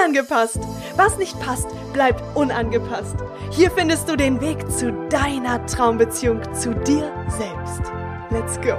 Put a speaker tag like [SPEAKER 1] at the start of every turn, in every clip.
[SPEAKER 1] Unangepasst. Was nicht passt, bleibt unangepasst. Hier findest du den Weg zu deiner Traumbeziehung zu dir selbst. Let's go.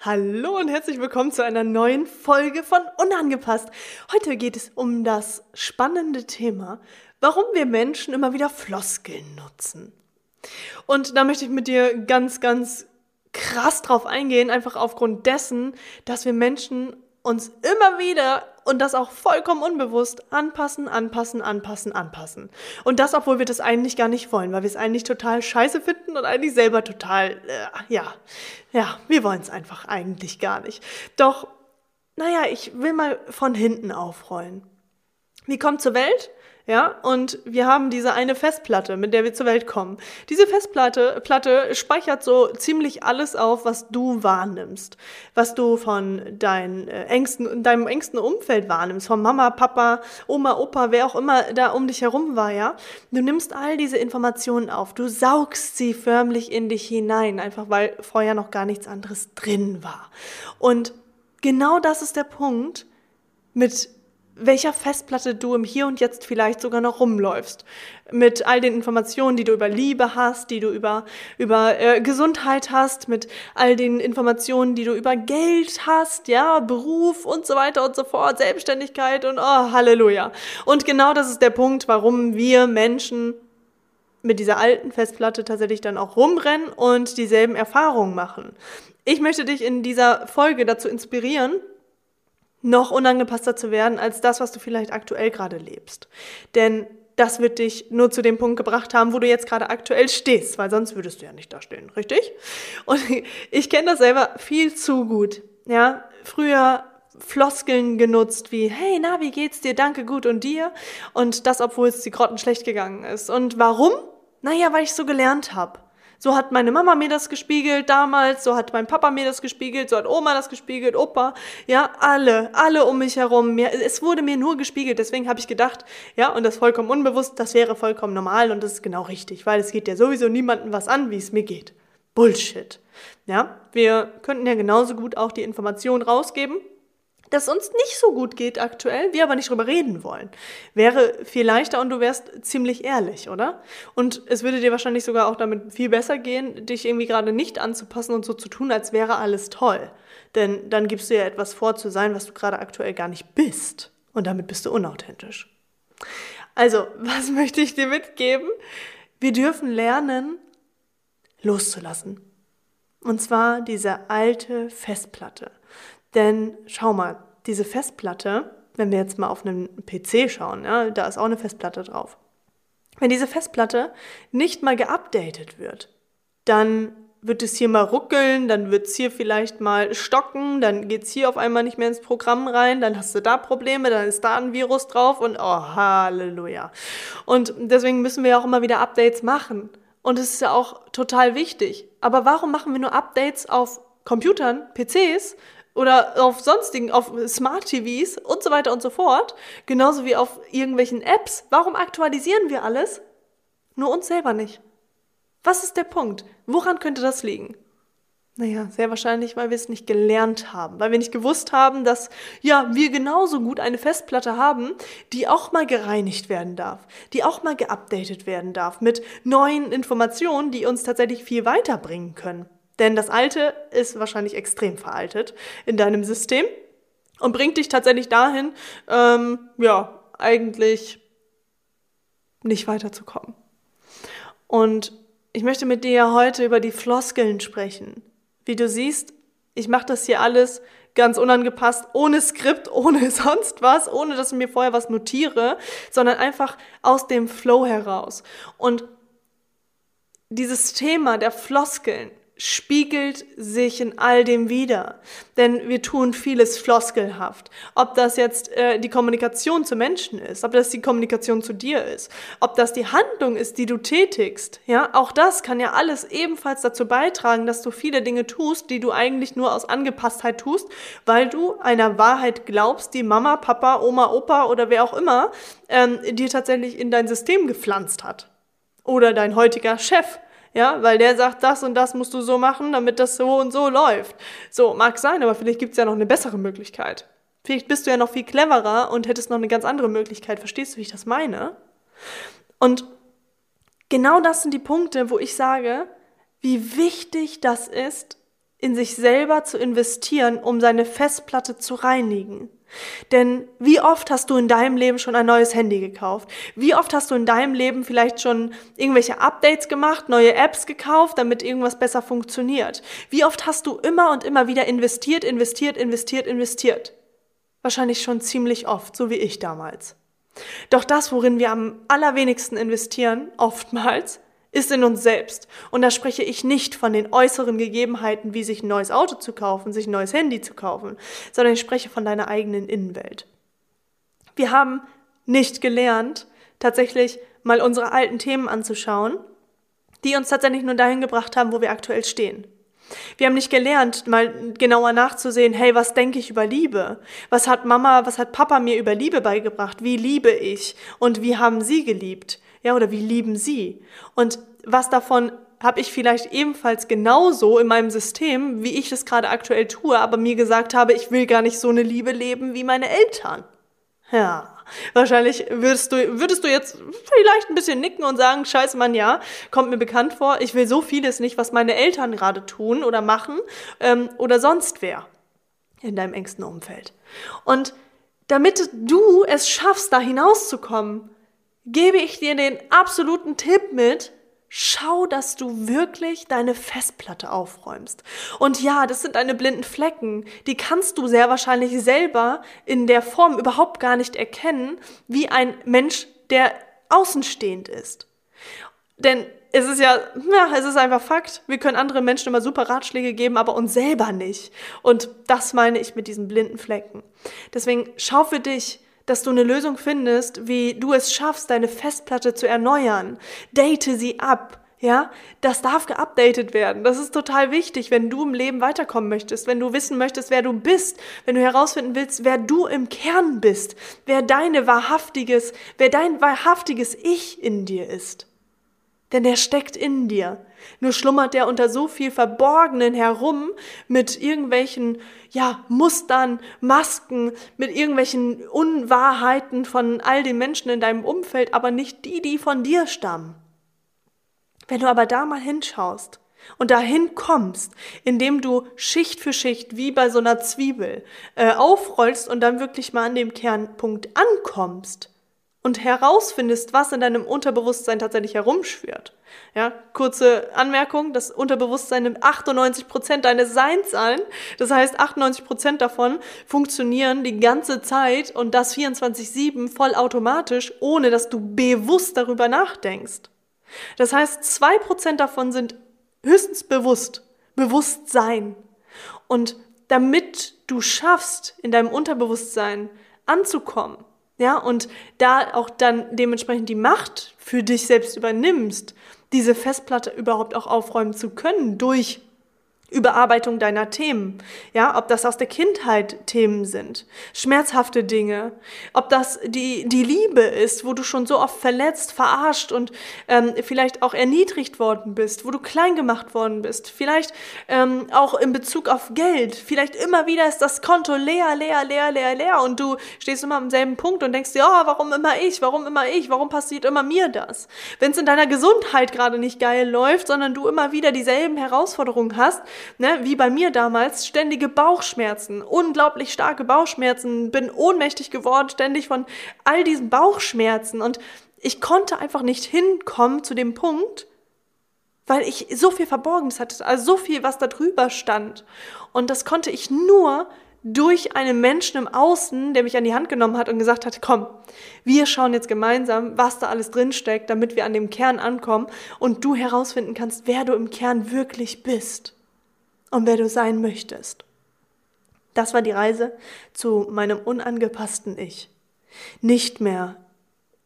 [SPEAKER 1] Hallo und herzlich willkommen zu einer neuen Folge von Unangepasst. Heute geht es um das spannende Thema, warum wir Menschen immer wieder Floskeln nutzen. Und da möchte ich mit dir ganz, ganz krass drauf eingehen, einfach aufgrund dessen, dass wir Menschen uns immer wieder und das auch vollkommen unbewusst anpassen, anpassen, anpassen, anpassen. Und das, obwohl wir das eigentlich gar nicht wollen, weil wir es eigentlich total scheiße finden und eigentlich selber total, äh, ja, ja, wir wollen es einfach eigentlich gar nicht. Doch, naja, ich will mal von hinten aufrollen. Wie kommt zur Welt? Ja, und wir haben diese eine Festplatte, mit der wir zur Welt kommen. Diese Festplatte Platte speichert so ziemlich alles auf, was du wahrnimmst, was du von deinen äh, engsten, deinem engsten Umfeld wahrnimmst, von Mama, Papa, Oma, Opa, wer auch immer da um dich herum war, ja. Du nimmst all diese Informationen auf, du saugst sie förmlich in dich hinein, einfach weil vorher noch gar nichts anderes drin war. Und genau das ist der Punkt mit welcher Festplatte du im Hier und Jetzt vielleicht sogar noch rumläufst. Mit all den Informationen, die du über Liebe hast, die du über, über äh, Gesundheit hast, mit all den Informationen, die du über Geld hast, ja, Beruf und so weiter und so fort, Selbstständigkeit und oh, Halleluja. Und genau das ist der Punkt, warum wir Menschen mit dieser alten Festplatte tatsächlich dann auch rumrennen und dieselben Erfahrungen machen. Ich möchte dich in dieser Folge dazu inspirieren, noch unangepasster zu werden als das, was du vielleicht aktuell gerade lebst. Denn das wird dich nur zu dem Punkt gebracht haben, wo du jetzt gerade aktuell stehst, weil sonst würdest du ja nicht da stehen, richtig? Und ich kenne das selber viel zu gut. Ja, früher Floskeln genutzt wie, hey, na, wie geht's dir? Danke, gut und dir? Und das, obwohl es die Grotten schlecht gegangen ist. Und warum? Naja, weil ich so gelernt habe. So hat meine Mama mir das gespiegelt damals, so hat mein Papa mir das gespiegelt, so hat Oma das gespiegelt, Opa, ja, alle, alle um mich herum. Mir, es wurde mir nur gespiegelt, deswegen habe ich gedacht, ja, und das vollkommen unbewusst, das wäre vollkommen normal und das ist genau richtig, weil es geht ja sowieso niemandem was an, wie es mir geht. Bullshit. Ja, wir könnten ja genauso gut auch die Information rausgeben, dass uns nicht so gut geht aktuell, wir aber nicht drüber reden wollen. Wäre viel leichter und du wärst ziemlich ehrlich, oder? Und es würde dir wahrscheinlich sogar auch damit viel besser gehen, dich irgendwie gerade nicht anzupassen und so zu tun, als wäre alles toll. Denn dann gibst du ja etwas vor zu sein, was du gerade aktuell gar nicht bist. Und damit bist du unauthentisch. Also, was möchte ich dir mitgeben? Wir dürfen lernen, loszulassen. Und zwar diese alte Festplatte. Denn schau mal, diese Festplatte, wenn wir jetzt mal auf einen PC schauen, ja, da ist auch eine Festplatte drauf. Wenn diese Festplatte nicht mal geupdatet wird, dann wird es hier mal ruckeln, dann wird es hier vielleicht mal stocken, dann geht es hier auf einmal nicht mehr ins Programm rein, dann hast du da Probleme, dann ist da ein Virus drauf und oh, Halleluja. Und deswegen müssen wir ja auch immer wieder Updates machen. Und es ist ja auch total wichtig. Aber warum machen wir nur Updates auf Computern, PCs, oder auf sonstigen, auf Smart TVs und so weiter und so fort, genauso wie auf irgendwelchen Apps. Warum aktualisieren wir alles? Nur uns selber nicht. Was ist der Punkt? Woran könnte das liegen? Naja, sehr wahrscheinlich, weil wir es nicht gelernt haben, weil wir nicht gewusst haben, dass ja, wir genauso gut eine Festplatte haben, die auch mal gereinigt werden darf, die auch mal geupdatet werden darf mit neuen Informationen, die uns tatsächlich viel weiterbringen können. Denn das Alte ist wahrscheinlich extrem veraltet in deinem System und bringt dich tatsächlich dahin, ähm, ja, eigentlich nicht weiterzukommen. Und ich möchte mit dir heute über die Floskeln sprechen. Wie du siehst, ich mache das hier alles ganz unangepasst, ohne Skript, ohne sonst was, ohne dass ich mir vorher was notiere, sondern einfach aus dem Flow heraus. Und dieses Thema der Floskeln spiegelt sich in all dem wieder. Denn wir tun vieles floskelhaft. Ob das jetzt äh, die Kommunikation zu Menschen ist, ob das die Kommunikation zu dir ist, ob das die Handlung ist, die du tätigst, ja, auch das kann ja alles ebenfalls dazu beitragen, dass du viele Dinge tust, die du eigentlich nur aus Angepasstheit tust, weil du einer Wahrheit glaubst, die Mama, Papa, Oma, Opa oder wer auch immer ähm, dir tatsächlich in dein System gepflanzt hat. Oder dein heutiger Chef ja, weil der sagt, das und das musst du so machen, damit das so und so läuft. So, mag sein, aber vielleicht gibt es ja noch eine bessere Möglichkeit. Vielleicht bist du ja noch viel cleverer und hättest noch eine ganz andere Möglichkeit. Verstehst du, wie ich das meine? Und genau das sind die Punkte, wo ich sage, wie wichtig das ist, in sich selber zu investieren, um seine Festplatte zu reinigen. Denn wie oft hast du in deinem Leben schon ein neues Handy gekauft? Wie oft hast du in deinem Leben vielleicht schon irgendwelche Updates gemacht, neue Apps gekauft, damit irgendwas besser funktioniert? Wie oft hast du immer und immer wieder investiert, investiert, investiert, investiert? Wahrscheinlich schon ziemlich oft, so wie ich damals. Doch das, worin wir am allerwenigsten investieren, oftmals, ist in uns selbst. Und da spreche ich nicht von den äußeren Gegebenheiten, wie sich ein neues Auto zu kaufen, sich ein neues Handy zu kaufen, sondern ich spreche von deiner eigenen Innenwelt. Wir haben nicht gelernt, tatsächlich mal unsere alten Themen anzuschauen, die uns tatsächlich nur dahin gebracht haben, wo wir aktuell stehen. Wir haben nicht gelernt, mal genauer nachzusehen, hey, was denke ich über Liebe? Was hat Mama, was hat Papa mir über Liebe beigebracht? Wie liebe ich? Und wie haben sie geliebt? Ja, oder wie lieben sie? Und was davon habe ich vielleicht ebenfalls genauso in meinem System, wie ich es gerade aktuell tue, aber mir gesagt habe, ich will gar nicht so eine Liebe leben wie meine Eltern. Ja, wahrscheinlich würdest du, würdest du jetzt vielleicht ein bisschen nicken und sagen, scheiße Mann, ja, kommt mir bekannt vor, ich will so vieles nicht, was meine Eltern gerade tun oder machen ähm, oder sonst wer in deinem engsten Umfeld. Und damit du es schaffst, da hinauszukommen, gebe ich dir den absoluten Tipp mit, Schau, dass du wirklich deine Festplatte aufräumst. Und ja, das sind deine blinden Flecken. Die kannst du sehr wahrscheinlich selber in der Form überhaupt gar nicht erkennen, wie ein Mensch, der außenstehend ist. Denn es ist ja, ja, es ist einfach Fakt. Wir können anderen Menschen immer super Ratschläge geben, aber uns selber nicht. Und das meine ich mit diesen blinden Flecken. Deswegen schau für dich, dass du eine Lösung findest, wie du es schaffst, deine Festplatte zu erneuern. Date sie ab. Ja, das darf geupdatet werden. Das ist total wichtig, wenn du im Leben weiterkommen möchtest, wenn du wissen möchtest, wer du bist, wenn du herausfinden willst, wer du im Kern bist, wer deine wahrhaftiges, wer dein wahrhaftiges Ich in dir ist denn der steckt in dir. Nur schlummert der unter so viel Verborgenen herum mit irgendwelchen, ja, Mustern, Masken, mit irgendwelchen Unwahrheiten von all den Menschen in deinem Umfeld, aber nicht die, die von dir stammen. Wenn du aber da mal hinschaust und dahin kommst, indem du Schicht für Schicht wie bei so einer Zwiebel äh, aufrollst und dann wirklich mal an dem Kernpunkt ankommst, und herausfindest, was in deinem Unterbewusstsein tatsächlich herumschwirrt. Ja, kurze Anmerkung, das Unterbewusstsein nimmt 98 Prozent deines Seins ein. Das heißt, 98 Prozent davon funktionieren die ganze Zeit und das 24-7 vollautomatisch, ohne dass du bewusst darüber nachdenkst. Das heißt, zwei Prozent davon sind höchstens bewusst, Bewusstsein. Und damit du schaffst, in deinem Unterbewusstsein anzukommen, ja, und da auch dann dementsprechend die Macht für dich selbst übernimmst, diese Festplatte überhaupt auch aufräumen zu können durch Überarbeitung deiner Themen. Ja, ob das aus der Kindheit Themen sind, schmerzhafte Dinge, ob das die, die Liebe ist, wo du schon so oft verletzt, verarscht und ähm, vielleicht auch erniedrigt worden bist, wo du klein gemacht worden bist, vielleicht ähm, auch in Bezug auf Geld, vielleicht immer wieder ist das Konto leer, leer, leer, leer, leer und du stehst immer am selben Punkt und denkst dir, oh, warum immer ich, warum immer ich, warum passiert immer mir das? Wenn es in deiner Gesundheit gerade nicht geil läuft, sondern du immer wieder dieselben Herausforderungen hast, ne, wie bei mir damals, ständige Bauchschmerzen, unglaublich starke Bauchschmerzen, bin ohnmächtig geworden, ständig von all diesen Bauchschmerzen. Und ich konnte einfach nicht hinkommen zu dem Punkt, weil ich so viel Verborgenes hatte, also so viel, was da drüber stand. Und das konnte ich nur durch einen Menschen im Außen, der mich an die Hand genommen hat und gesagt hat, komm, wir schauen jetzt gemeinsam, was da alles drinsteckt, damit wir an dem Kern ankommen und du herausfinden kannst, wer du im Kern wirklich bist und wer du sein möchtest. Das war die Reise zu meinem unangepassten Ich. Nicht mehr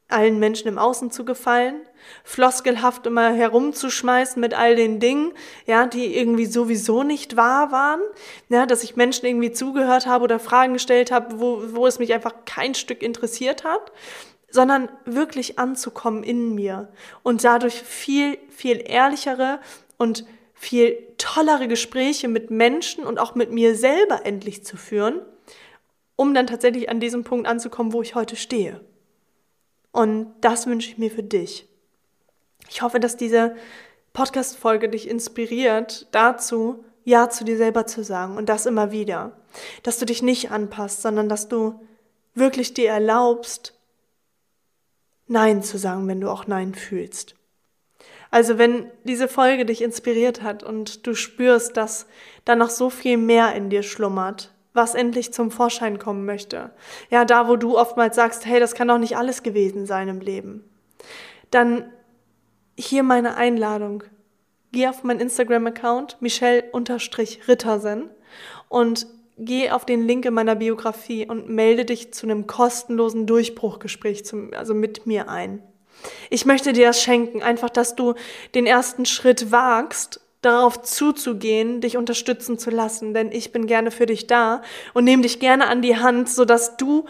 [SPEAKER 1] allen Menschen im Außen zu gefallen, floskelhaft immer herumzuschmeißen mit all den Dingen, ja, die irgendwie sowieso nicht wahr waren, ja, dass ich Menschen irgendwie zugehört habe oder Fragen gestellt habe, wo, wo es mich einfach kein Stück interessiert hat, sondern wirklich anzukommen in mir und dadurch viel, viel ehrlichere und viel tollere Gespräche mit Menschen und auch mit mir selber endlich zu führen um dann tatsächlich an diesem Punkt anzukommen, wo ich heute stehe. Und das wünsche ich mir für dich. Ich hoffe, dass diese Podcast-Folge dich inspiriert dazu, Ja zu dir selber zu sagen und das immer wieder. Dass du dich nicht anpasst, sondern dass du wirklich dir erlaubst, Nein zu sagen, wenn du auch Nein fühlst. Also wenn diese Folge dich inspiriert hat und du spürst, dass da noch so viel mehr in dir schlummert, was endlich zum Vorschein kommen möchte. Ja, da wo du oftmals sagst, hey, das kann doch nicht alles gewesen sein im Leben. Dann hier meine Einladung. Geh auf meinen Instagram-Account, Michelle-Rittersen und geh auf den Link in meiner Biografie und melde dich zu einem kostenlosen Durchbruchgespräch, zum, also mit mir ein. Ich möchte dir das schenken, einfach, dass du den ersten Schritt wagst, darauf zuzugehen, dich unterstützen zu lassen, denn ich bin gerne für dich da und nehme dich gerne an die Hand, sodass du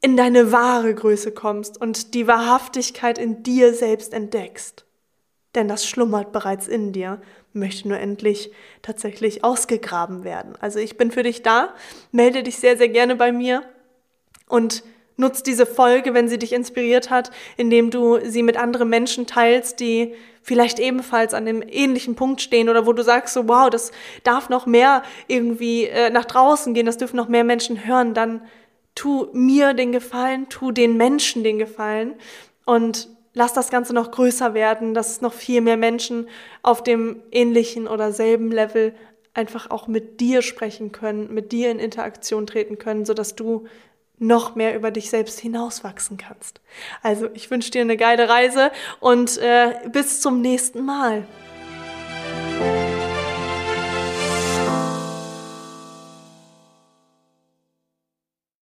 [SPEAKER 1] in deine wahre Größe kommst und die Wahrhaftigkeit in dir selbst entdeckst. Denn das schlummert bereits in dir, möchte nur endlich tatsächlich ausgegraben werden. Also ich bin für dich da, melde dich sehr, sehr gerne bei mir und Nutz diese Folge, wenn sie dich inspiriert hat, indem du sie mit anderen Menschen teilst, die vielleicht ebenfalls an dem ähnlichen Punkt stehen oder wo du sagst so, wow, das darf noch mehr irgendwie äh, nach draußen gehen, das dürfen noch mehr Menschen hören, dann tu mir den Gefallen, tu den Menschen den Gefallen und lass das Ganze noch größer werden, dass noch viel mehr Menschen auf dem ähnlichen oder selben Level einfach auch mit dir sprechen können, mit dir in Interaktion treten können, sodass du noch mehr über dich selbst hinauswachsen kannst. Also ich wünsche dir eine geile Reise und äh, bis zum nächsten Mal.